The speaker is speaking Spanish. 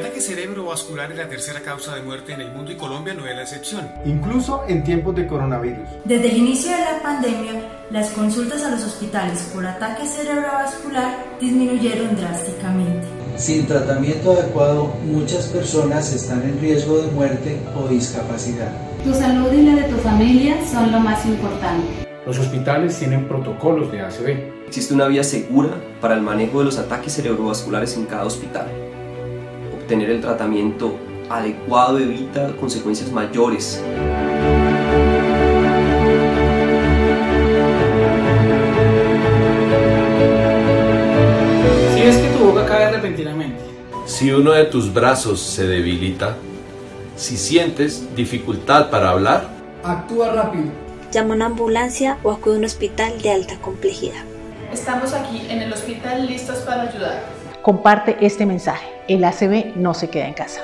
ataque cerebrovascular es la tercera causa de muerte en el mundo y Colombia no es la excepción. Incluso en tiempos de coronavirus. Desde el inicio de la pandemia, las consultas a los hospitales por ataque cerebrovascular disminuyeron drásticamente. Sin tratamiento adecuado, muchas personas están en riesgo de muerte o discapacidad. Tu salud y la de tu familia son lo más importante. Los hospitales tienen protocolos de ACV. Existe una vía segura para el manejo de los ataques cerebrovasculares en cada hospital. Obtener el tratamiento adecuado evita consecuencias mayores. Si es que tu boca cae repentinamente. Si uno de tus brazos se debilita. Si sientes dificultad para hablar. Actúa rápido. Llama a una ambulancia o acude a un hospital de alta complejidad. Estamos aquí en el hospital listos para ayudar. Comparte este mensaje. El ACV no se queda en casa.